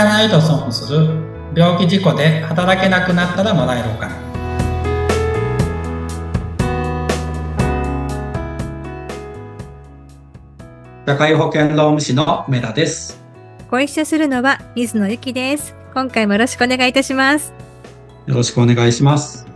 かないと損する。病気事故で働けなくなったらもらえるお金。社会保険労務士の梅田です。ご一緒するのは水野ゆきです。今回もよろしくお願いいたします。よろしくお願いします。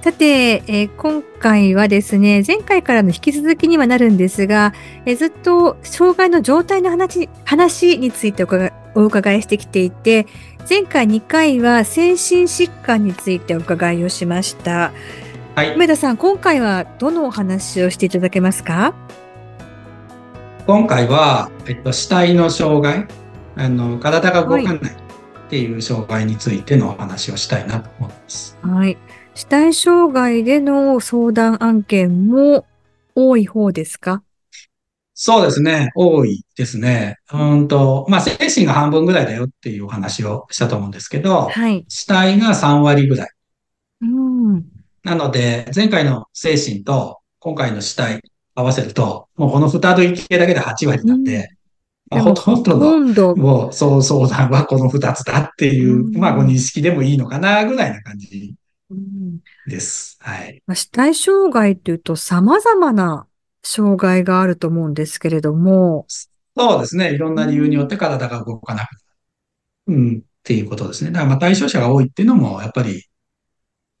さて、えー、今回はですね、前回からの引き続きにはなるんですが、えー、ずっと障害の状態の話話についてお伺いしてきていて、前回2回は精神疾患についてお伺いをしました。はい。梅田さん、今回はどのお話をしていただけますか？今回は、えっと、死体の障害、あの、体が動かないっていう障害についてのお話をしたいなと思います。はい。死体障害での相談案件も多い方ですか？そうですね。多いですね。うんと、まあ、精神が半分ぐらいだよっていうお話をしたと思うんですけど、はい、死体が3割ぐらい。うん、なので、前回の精神と今回の死体合わせると、もうこの二類型だけで8割なんで、うん、ほとんどの、もう、そう相談はこの2つだっていう、うん、まあ、ご認識でもいいのかな、ぐらいな感じです。はい。死体障害っていうと様々な障害があると思うんですけれども。そうですね。いろんな理由によって体が動かなくなる。うん、っていうことですね。だからまあ対象者が多いっていうのも、やっぱり、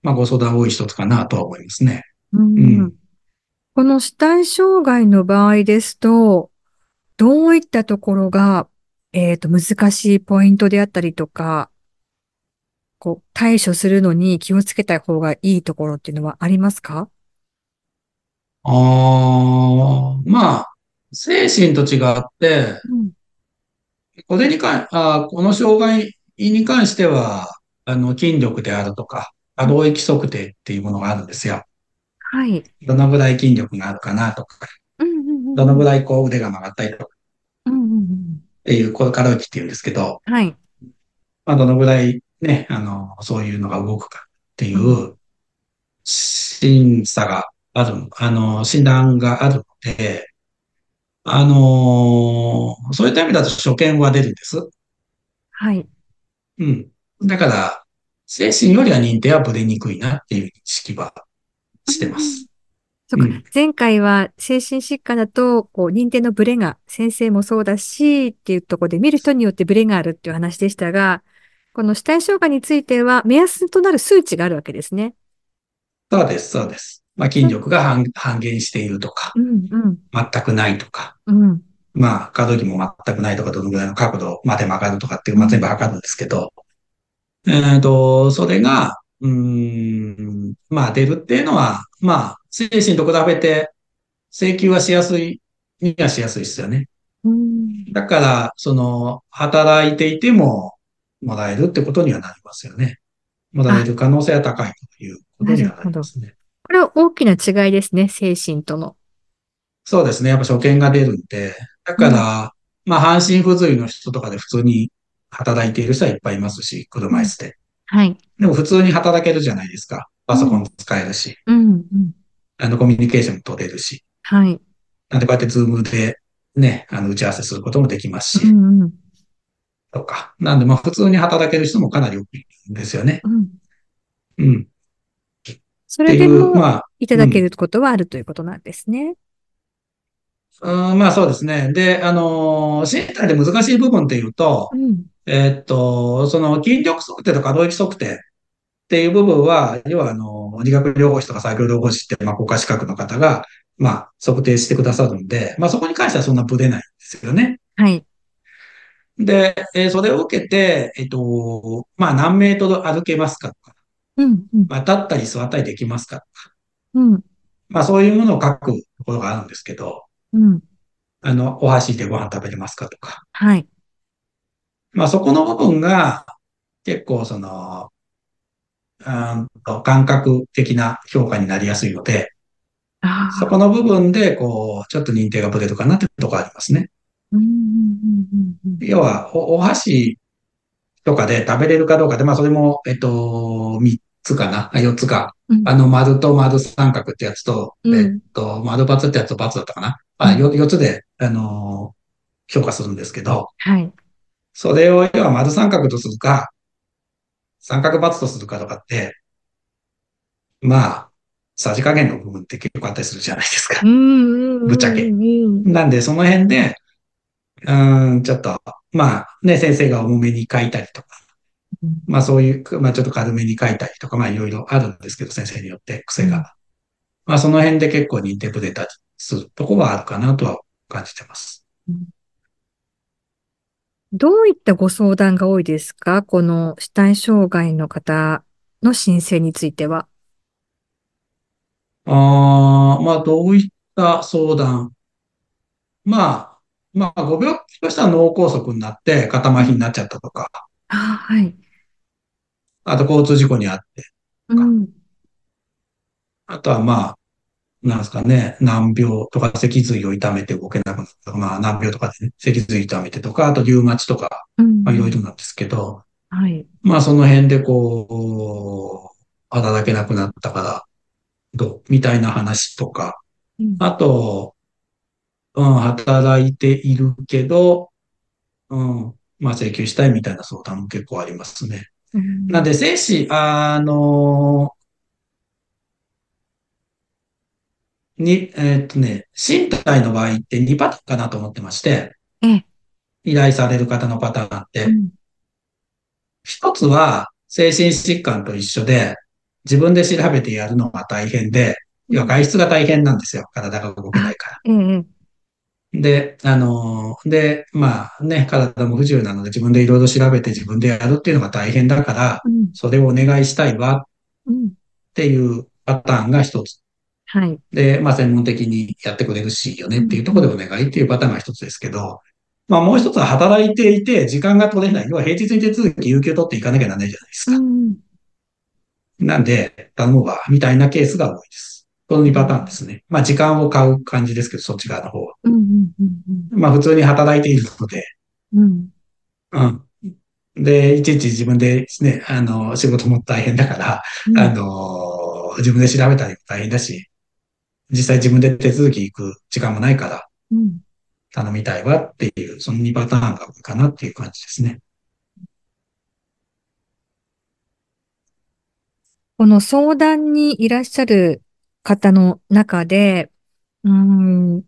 まあご相談多い一つかなとは思いますね。うん、うん、この死体障害の場合ですと、どういったところが、えっ、ー、と、難しいポイントであったりとか、こう、対処するのに気をつけた方がいいところっていうのはありますか？ああ、まあ、精神と違って、うん、これに関、あこの障害に関しては、あの、筋力であるとか、可動域測定っていうものがあるんですよ。はい。どのぐらい筋力があるかなとか、どのぐらいこう腕が曲がったりとか、っていう、これ可動域って言うんですけど、はい。まあ、どのぐらいね、あの、そういうのが動くかっていう審査がある、あの、診断があるので、あの、そういった意味だと所見は出るんです。はい。うん。だから、精神よりは認定はぶれにくいなっていう認識はしてます。そうか、うん、前回は精神疾患だと、こう、認定のブレが、先生もそうだし、っていうところで見る人によってブレがあるっていう話でしたが、この死体障害については目安となる数値があるわけですね。そうです、そうです。まあ、筋力が半半減しているとか、うんうん、全くないとか、うん、まあ、可動域も全くないとか、どのぐらいの角度まで曲がるとかっていう、まあ、全部測るんですけど、えっ、と、それが、うん、まあ、出るっていうのは、まあ、精神と比べて請求はしやすいにはしやすいですよね。うん、だから、その、働いていても、もらえるってことにはなりますよね。もらえる可能性は高いということにはなりますね。これは大きな違いですね、精神との。そうですね。やっぱ所見が出るんで。だから、うん、まあ、半身不随の人とかで普通に働いている人はいっぱいいますし、車椅子で。はい。でも普通に働けるじゃないですか。パソコン使えるし。うん。うん、あの、コミュニケーション取れるし。はい。なんでこうやってズームでね、あの、打ち合わせすることもできますし。うんうんとか。なんで、まあ、普通に働ける人もかなり多いんですよね。うん。うん。それでも、まあ、いただけることはあるということなんですね。うん、まあそうですね。で、あの、身体で難しい部分っていうと、うん、えー、っと、その筋力測定と可動域測定っていう部分は、要はあの、理学療法士とか作業療法士って、まあ国家資格の方が、まあ測定してくださるんで、まあそこに関してはそんなブレないんですよね。はい。で、えー、それを受けて、えっ、と、まあ、何メートル歩けますかとか、うんうん、まあ、立ったり座ったりできますかとか、うん、まあ、そういうものを書くところがあるんですけど、うん、あの、お箸でご飯食べれますかとか、はい。まあ、そこの部分が、結構、その、うんと感覚的な評価になりやすいので、そこの部分で、こう、ちょっと認定がぶれるかなってところありますね。要はお、お箸とかで食べれるかどうかで、まあ、それも、えっと、3つかな ?4 つか。うん、あの、丸と丸三角ってやつと、うん、えっと、丸×ってやつと×だったかな、うん、あ 4, 4つで、あのー、評価するんですけど、はい。それを要は丸三角とするか、三角バツとするかとかって、まあ、さじ加減の部分って結構あったりするじゃないですか。ぶっちゃけ。なんで、その辺で、うん、ちょっと、まあね、先生が重めに書いたりとか、まあそういう、まあちょっと軽めに書いたりとか、まあいろいろあるんですけど、先生によって癖が。まあその辺で結構似てくれたりするところはあるかなとは感じてます。どういったご相談が多いですか？この死体障害の方の申請については。ああ、まあどういった相談？まあ、まあご病気としては脳梗塞になって肩麻痺になっちゃったとか。あはい。あと交通事故にあって。うん。あとはまあ、なんですかね、難病とか脊髄を痛めて動けなくなったとか、まあ難病とかでね、脊髄痛めてとか、あとリウマチとか、まあいろいろなんですけど、はい。まあその辺でこう、働けなくなったから、どうみたいな話とか、うん、あと、うん、働いているけど、うん、まあ請求したいみたいな相談も結構ありますね。うん、なんで、精子、あの、に、えー、っとね、身体の場合って2パターンかなと思ってまして、依頼される方のパターンって、一、つは精神疾患と一緒で、自分で調べてやるのが大変で、要は外出が大変なんですよ。体が動けないから。うんで、あの、で、まあね、体も不自由なので自分でいろいろ調べて自分でやるっていうのが大変だから、うん、それをお願いしたいわっていうパターンが一つ。はい。で、まあ専門的にやってくれるしよねっていうところでお願いっていうパターンが一つですけど、まあもう一つは働いていて時間が取れない。要は平日に手続き、有給取っていかなきゃならないじゃないですか。うん、なんで、頼むわ、みたいなケースが多いです。この2パターンですね。まあ時間を買う感じですけど、そっち側の方は。うんうんうん、まあ普通に働いているので、うん。うん。で、いちいち自分でね、あの、仕事も大変だから、うん、あの、自分で調べたりも大変だし、実際自分で手続き行く時間もないから、頼みたいわっていう、その2パターンが多いかなっていう感じですね。この相談にいらっしゃる方の中で、うん、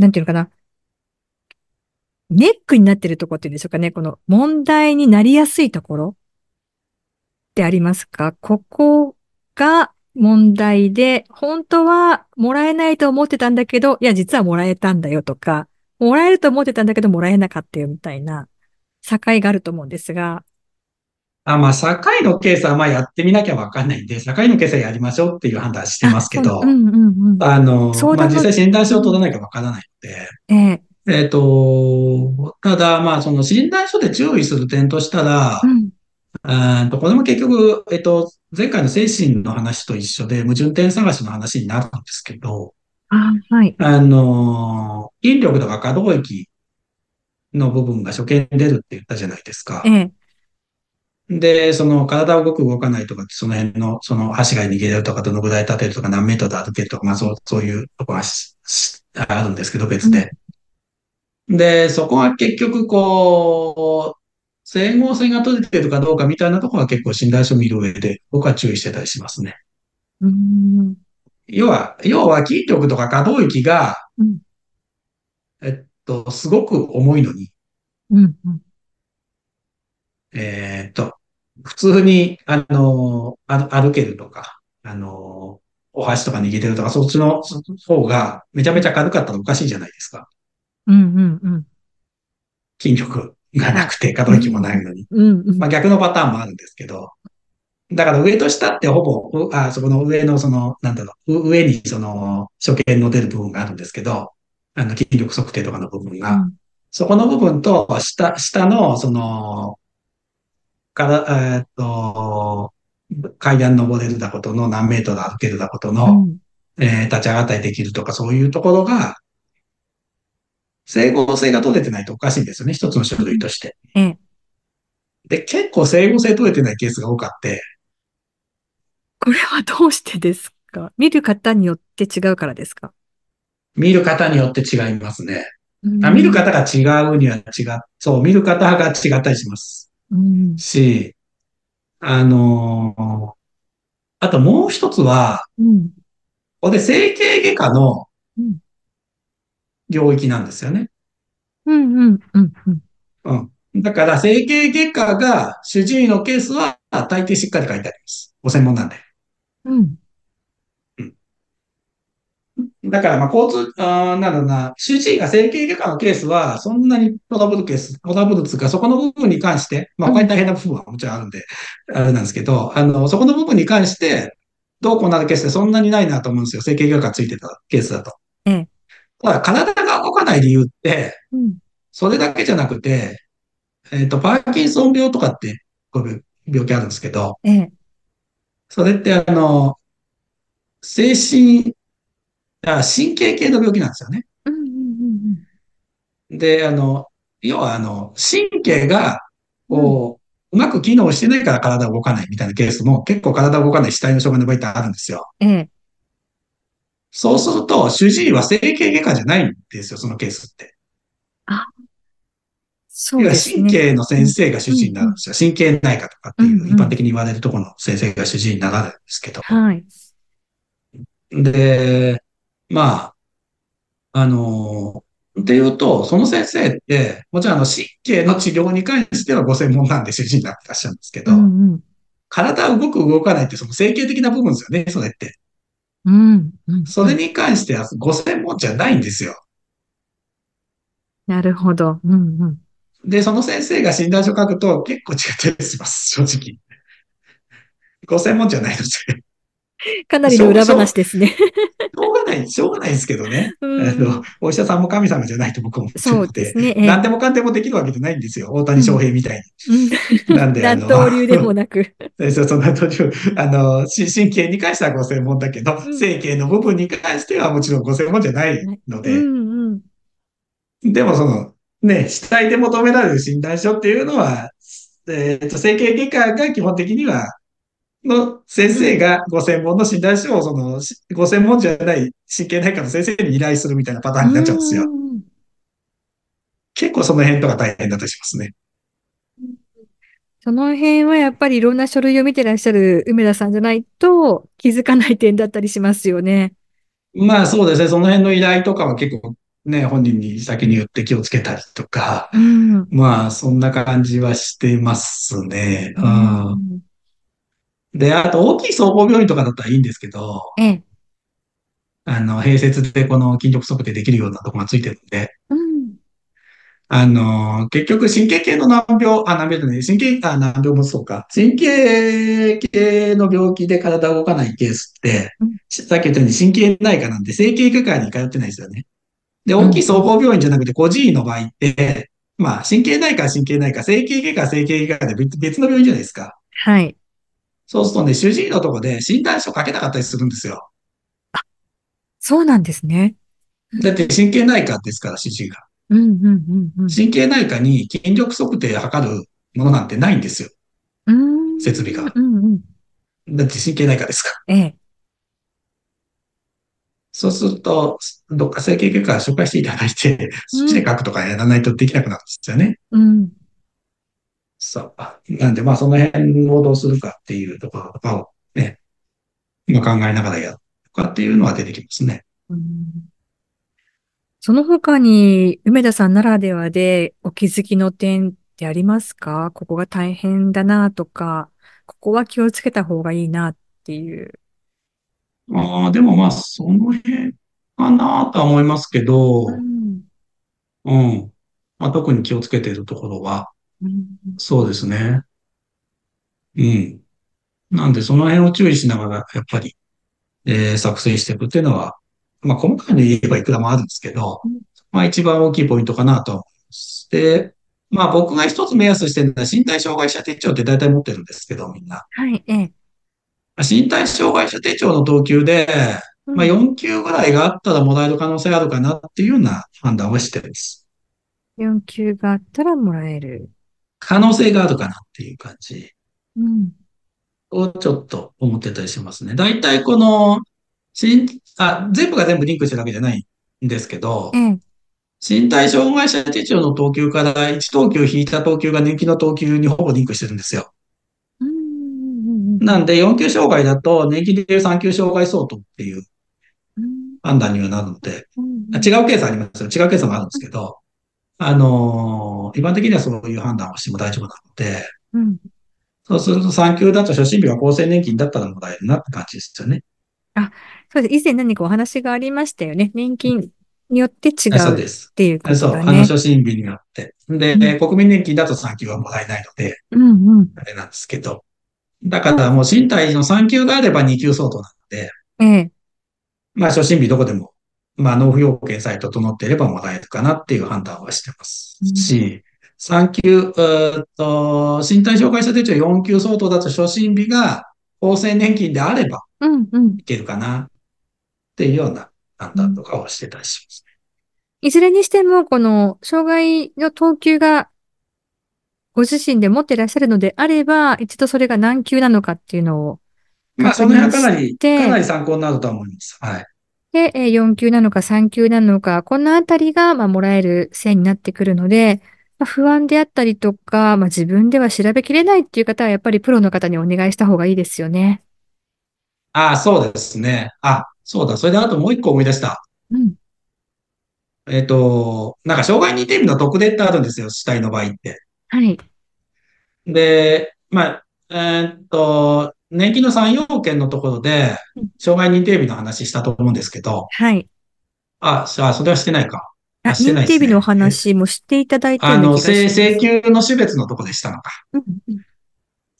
なんていうのかな。ネックになってるとこっていうんでしょうかね。この問題になりやすいところってありますか？ここが問題で、本当はもらえないと思ってたんだけど、いや、実はもらえたんだよとか、もらえると思ってたんだけど、もらえなかったよみたいな境があると思うんですが。あ、まあ、境のケースはまあやってみなきゃわかんないんで、境のケースはやりましょうっていう判断してますけど、あ,、うんうんうん、あの、まあ実際診断書を取らないかわからないので、えええっ、ー、と、ただ、まあ、その診断書で注意する点としたら、うんとこれも結局、えっと、前回の精神の話と一緒で矛盾点探しの話になるんですけど、あはい。あの、引力とか可動域の部分が初見出るって言ったじゃないですか。ええ。で、その体を動く動かないとか、その辺の、その足が逃げるとか、どのぐらい立てるとか、何メートル歩けるとか、まあそう、そういうとこがあるんですけど、別で。うん、で、そこは結局こう、整合性が取れてるかどうかみたいなところは結構診断書見る上で僕は注意してたりしますね。うん。要は、要は筋力とか可動域が、うん、えっと、すごく重いのに、うんうん、えっと、普通に、あの、歩けるとか、あの、お箸とか握れるとか、そっちの方がめちゃめちゃ軽かったらおかしいじゃないですか。うんうんうん。筋力がなくて、可動域もないのに。まあ逆のパターンもあるんですけど、だから上と下ってほぼ、あそこの上のその、なんだろう、上にその、初見の出る部分があるんですけど、あの、筋力測定とかの部分が、うん、そこの部分と、下、下の、その、から、えー、っと、階段登れるだことの何メートル歩けるだことの、うん、えー、立ち上がったりできるとかそういうところが、整合性が取れてないとおかしいんですよね。一つの書類として。うん、で、結構整合性取れてないケースが多かって。これはどうしてですか？見る方によって違うからですか？見る方によって違いますね。あ見る方が違うには違う。そう、見る方が違ったりします。うん、し、あのー、あともう一つは、うん、ここで整形外科の領域なんですよね。うん、うん、うん。うん。だから、整形外科が主治医のケースは大抵しっかり書いてあります。ご専門なんで。うん。だから、まあ、交通、あなんだな、主治医が整形外科のケースは、そんなにトラブルケース、トラブルつうか、そこの部分に関して、まあ、他に大変な部分はもちろんあるんで、あれなんですけど、あの、そこの部分に関して、どうこうなるケースってそんなにないなと思うんですよ。整形外科ついてたケースだと。ええ。ただ、体が動かない理由って、うん、それだけじゃなくて、えっ、ー、と、パーキンソン病とかって、こういう病気あるんですけど、ええ。それってあの、精神だ神経系の病気なんですよね。で、あの、要はあの、神経が、こう、うまく機能してないから体動かないみたいなケースも結構体動かない死体の障害の場合ってあるんですよ。ええ。そうすると、主治医は整形外科じゃないんですよ、そのケースって。あ、そうですね。神経の先生が主治医になるんですよ。神経内科とかっていう、一般的に言われるところの先生が主治医になるんですけど。はい。で、まあ、あのー、っていうと、その先生って、もちろんあの神経の治療に関してはご専門なんで主治医になってらっしゃるんですけど、うんうん、体動く動かないってその整形的な部分ですよね、それって。うん、うん、それに関してはご専門じゃないんですよ。なるほど。うんうん、で、その先生が診断書書くと結構違ったりします、正直。ご専門じゃないので。かなりの裏話ですね。しょうがない、しょうがないですけどね。うん、あのお医者さんも神様じゃないと僕も思ってね、えー、何でもかんでもできるわけじゃないんですよ。大谷翔平みたいに。うん、なんで、あの、刀流でもなく。そうそう、納豆流。あの、神経に関してはご専門だけど、うん、整形の部分に関してはもちろんご専門じゃないので。うんうん、でもその、ね、死体で求められる診断書っていうのは、えっ、ー、と、整形外科が基本的にはの先生がご専門の診断書を、その、ご専門じゃない神経内科の先生に依頼するみたいなパターンになっちゃうんですよ。結構その辺とか大変だったりしますね。その辺はやっぱりいろんな書類を見てらっしゃる梅田さんじゃないと気づかない点だったりしますよね。まあそうですね。その辺の依頼とかは結構ね、本人に先に言って気をつけたりとか、うん、まあそんな感じはしてますね。うんで、あと大きい総合病院とかだったらいいんですけど、ええ、あの、併設でこの筋力測定できるようなとこがついてるんで、うん、あの、結局神経系の難病、あ、難病じゃない、神経、あ、難病もそうか、神経系の病気で体動かないケースって、うん、さっき言ったように神経内科なんで整形外科に通ってないですよね。で、大きい総合病院じゃなくて、個人医の場合って、まあ、神経内科は神経内科、整形外科は整形外科で別の病院じゃないですか。はい。そうするとね、主治医のとこで診断書書けなかったりするんですよ。あ、そうなんですね。だって神経内科ですから、主治医が。うんうんうんうん、神経内科に筋力測定測るものなんてないんですよ。うん設備が、うんうん。だって神経内科ですから。ええ。そうすると、どっか整形外科紹介していただいて、そっちで書くとかやらないとできなくなるんですよね。うん。そう。なんで、まあ、その辺をどうするかっていうところとかをね、今考えながらやるとかっていうのは出てきますね。うん、その他に、梅田さんならではでお気づきの点ってありますか？ここが大変だなとか、ここは気をつけた方がいいなっていう。ああ、でもまあ、その辺かなとは思いますけど、うん。うん。まあ、特に気をつけているところは、そうですね。うん。なんで、その辺を注意しながら、やっぱり、えー、作成していくっていうのは、まあ、細かいの言えばいくらもあるんですけど、まあ、一番大きいポイントかなと。で、まあ、僕が一つ目安してるのは、身体障害者手帳って大体持ってるんですけど、みんな。はい、ええ。身体障害者手帳の等級で、まあ、4級ぐらいがあったらもらえる可能性あるかなっていうような判断をしてます。4級があったらもらえる。可能性があるかなっていう感じをちょっと思ってたりしますね。大体この、あ全部が全部リンクしてるわけじゃないんですけど、身体障害者手帳の等級から1等級引いた等級が年金の等級にほぼリンクしてるんですよ。なんで、4級障害だと年金でいう3級障害相当っていう判断にはなるので、違うケースありますよ。違うケースもあるんですけど、あのー、一般的にはそういう判断をしても大丈夫なので、うん、そうすると3級だと初診日は厚生年金だったらもらえるなって感じですよね。あ、そうです。以前何かお話がありましたよね。年金によって違うっていうことだね。そう、あの初診日によって。で、うん、国民年金だと3級はもらえないので、うんうん、あれなんですけど。だからもう身体の3級があれば2級相当なので、ええ、まあ初診日どこでもまあ、納付要件さえ整っていればもらえるかなっていう判断はしてますし、3級、えっと、身体障害者手帳4級相当だと初診日が厚生年金であれば、いけるかなっていうような判断とかをしてたりします、ね、いずれにしても、この障害の等級がご自身で持っていらっしゃるのであれば、一度それが何級なのかっていうのをまあ、その辺はかなり、かなり参考になると思います。はい。で、4級なのか3級なのか、このあたりが、まあ、もらえる線になってくるので、まあ、不安であったりとか、まあ、自分では調べきれないっていう方は、やっぱりプロの方にお願いした方がいいですよね。ああ、そうですね。あ、そうだ。それであともう一個思い出した。うん。えっ、と、なんか、障害認定日の特例ってあるんですよ、死体の場合って。はい。で、まあ、えっ、と、年金の3要件のところで、障害認定日の話したと思うんですけど。はい。あ、さあ、それはしてないか。あ、してないね。認定日の話もしていただいてあの、請求の種別のとこでしたのか。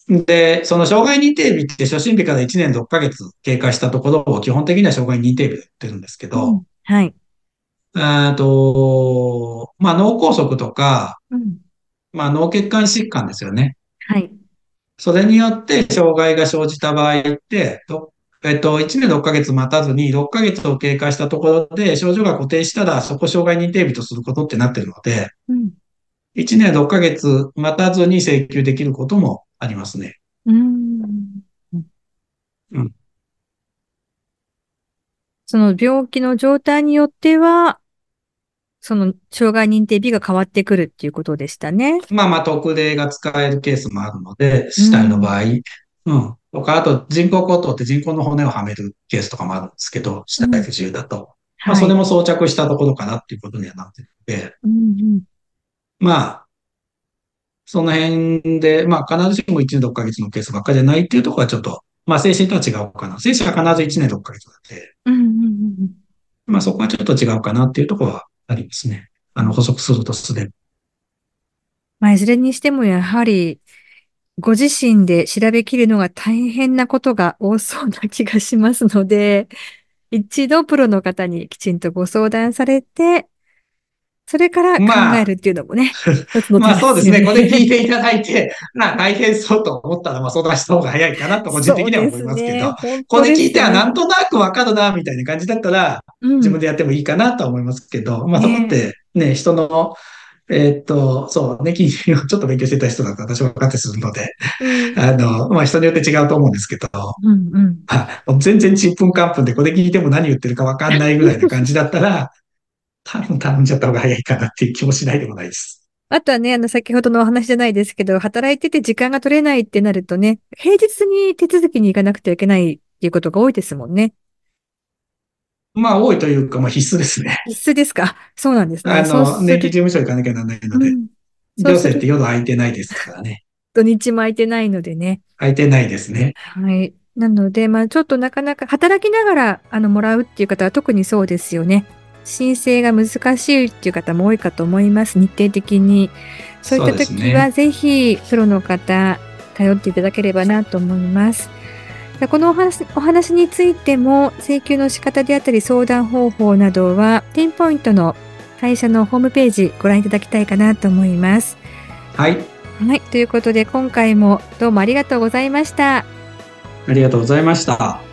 で、その障害認定日って初診日から1年6ヶ月経過したところを基本的には障害認定日で言ってるんですけど、うん、はい。えっと、まあ、脳梗塞とか、うん、まあ、脳血管疾患ですよね。はい。それによって障害が生じた場合って、えっと、1年6ヶ月待たずに6ヶ月を経過したところで症状が固定したらそこ障害認定日とすることってなってるので、うん、1年6ヶ月待たずに請求できることもありますね。うん。うん。その病気の状態によっては、その、障害認定日が変わってくるっていうことでしたね。まあまあ、特例が使えるケースもあるので、死体の場合。うん。うん、とか、あと人工骨頭って人工の骨をはめるケースとかもあるんですけど、死体不自由だと。うん、まあ、それも装着したところかなっていうことにはなってるので、うんうん、まあ、その辺で、まあ、必ずしも1年6ヶ月のケースばっかりじゃないっていうところはちょっと、まあ、精神とは違うかな。精神は必ず1年6ヶ月なんで、うんうんうん、まあ、そこはちょっと違うかなっていうところはありますね。あの、補足するとすでまあ、いずれにしてもやはり、ご自身で調べきるのが大変なことが多そうな気がしますので、一度プロの方にきちんとご相談されて、それから考えるっていうのもね。まあ、まあそうですね。これ聞いていただいて、まあ大変そうと思ったら、まあ相談した方が早いかなと個人的には思いますけど、ね、これ聞いてはなんとなくわかるな、みたいな感じだったら、自分でやってもいいかなと思いますけど、うん、まあそこってね、人の、えー、っと、そうね、金融をちょっと勉強してた人だと私は分かってするので、うん、あの、まあ人によって違うと思うんですけど、うんうん、全然ちんぷんかんぷんでこれ聞いても何言ってるか分かんないぐらいな感じだったら、多分頼んじゃった方が早いかなっていう気もしないでもないです。あとはね、あの、先ほどのお話じゃないですけど、働いてて時間が取れないってなるとね、平日に手続きに行かなくてはいけないっていうことが多いですもんね。まあ、多いというか、まあ、必須ですね。必須ですか？そうなんですね。あの、年金事務所行かなきゃならないので、うん、行政って夜空いてないですからね。土日も空いてないのでね。空いてないですね。はい。なので、まあ、ちょっとなかなか、働きながら、あの、もらうっていう方は特にそうですよね。申請が難しいっていう方も多いかと思います。日程的に。そういった時は、ぜひ、プロの方、頼っていただければなと思います。このお話お話についても、請求の仕方であったり相談方法などは、テンポイントの会社のホームページご覧いただきたいかなと思います。はい。はい。ということで、今回もどうもありがとうございました。ありがとうございました。